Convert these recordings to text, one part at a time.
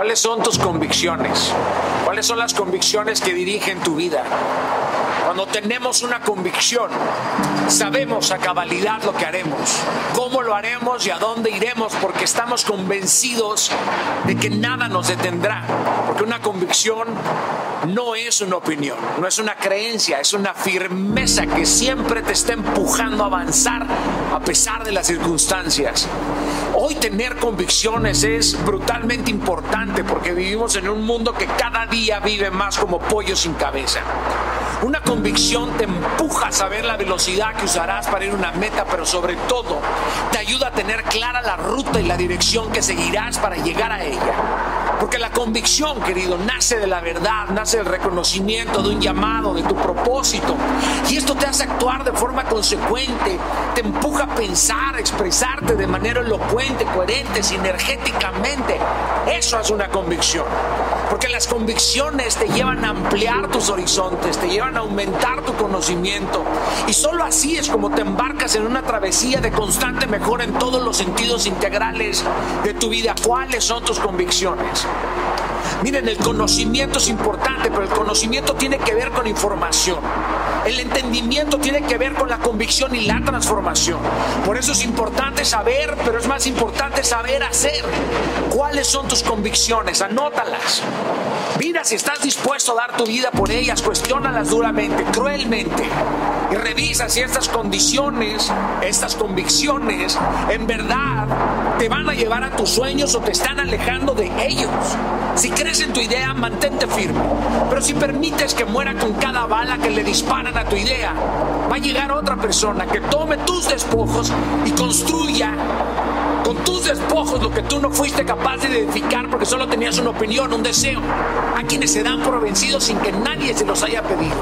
¿Cuáles son tus convicciones? ¿Cuáles son las convicciones que dirigen tu vida? Cuando tenemos una convicción, sabemos a cabalidad lo que haremos, cómo lo haremos y a dónde iremos, porque estamos convencidos de que nada nos detendrá. Porque una convicción no es una opinión, no es una creencia, es una firmeza que siempre te está empujando a avanzar a pesar de las circunstancias. Hoy tener convicciones es brutalmente importante porque vivimos en un mundo que cada día vive más como pollo sin cabeza. Una convicción te empuja a saber la velocidad que usarás para ir a una meta, pero sobre todo te ayuda a tener clara la ruta y la dirección que seguirás para llegar a ella. Porque la convicción, querido, nace de la verdad, nace del reconocimiento de un llamado, de tu propósito. Y esto te hace actuar de forma consecuente, te empuja a pensar, a expresarte de manera elocuente, coherente, sinergéticamente. Eso es una convicción. Porque las convicciones te llevan a ampliar tus horizontes, te llevan a aumentar tu conocimiento. Y solo así es como te embarcas en una travesía de constante mejora en todos los sentidos integrales de tu vida. ¿Cuáles son tus convicciones? Miren, el conocimiento es importante, pero el conocimiento tiene que ver con información. El entendimiento tiene que ver con la convicción y la transformación. Por eso es importante saber, pero es más importante saber hacer. ¿Cuáles son tus convicciones? Anótalas. Mira si estás dispuesto a dar tu vida por ellas, cuestiónalas duramente, cruelmente. Y revisa si estas condiciones, estas convicciones, en verdad te van a llevar a tus sueños o te están alejando de ellos. Si crees en tu idea, mantente firme. Pero si permites que muera con cada bala que le disparan a tu idea, va a llegar otra persona que tome tus despojos y construya con tus despojos lo que tú no fuiste capaz de edificar porque solo tenías una opinión, un deseo. A quienes se dan por vencidos sin que nadie se los haya pedido.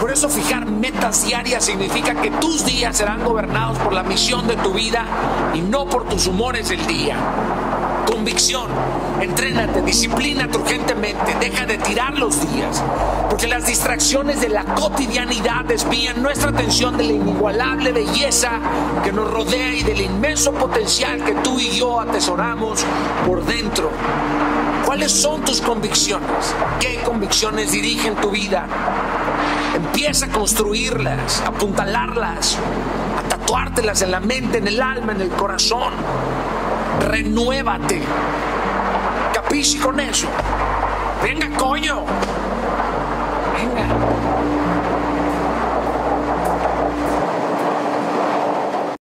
Por eso fijar metas diarias significa que tus días serán gobernados por la misión de tu vida y no por tus humores del día convicción. Entrénate, disciplínate urgentemente, deja de tirar los días, porque las distracciones de la cotidianidad desvían nuestra atención de la inigualable belleza que nos rodea y del inmenso potencial que tú y yo atesoramos por dentro. ¿Cuáles son tus convicciones? ¿Qué convicciones dirigen tu vida? Empieza a construirlas, a apuntalarlas, a tatuártelas en la mente, en el alma, en el corazón renuévate. Capici con eso. Venga, coño. Venga.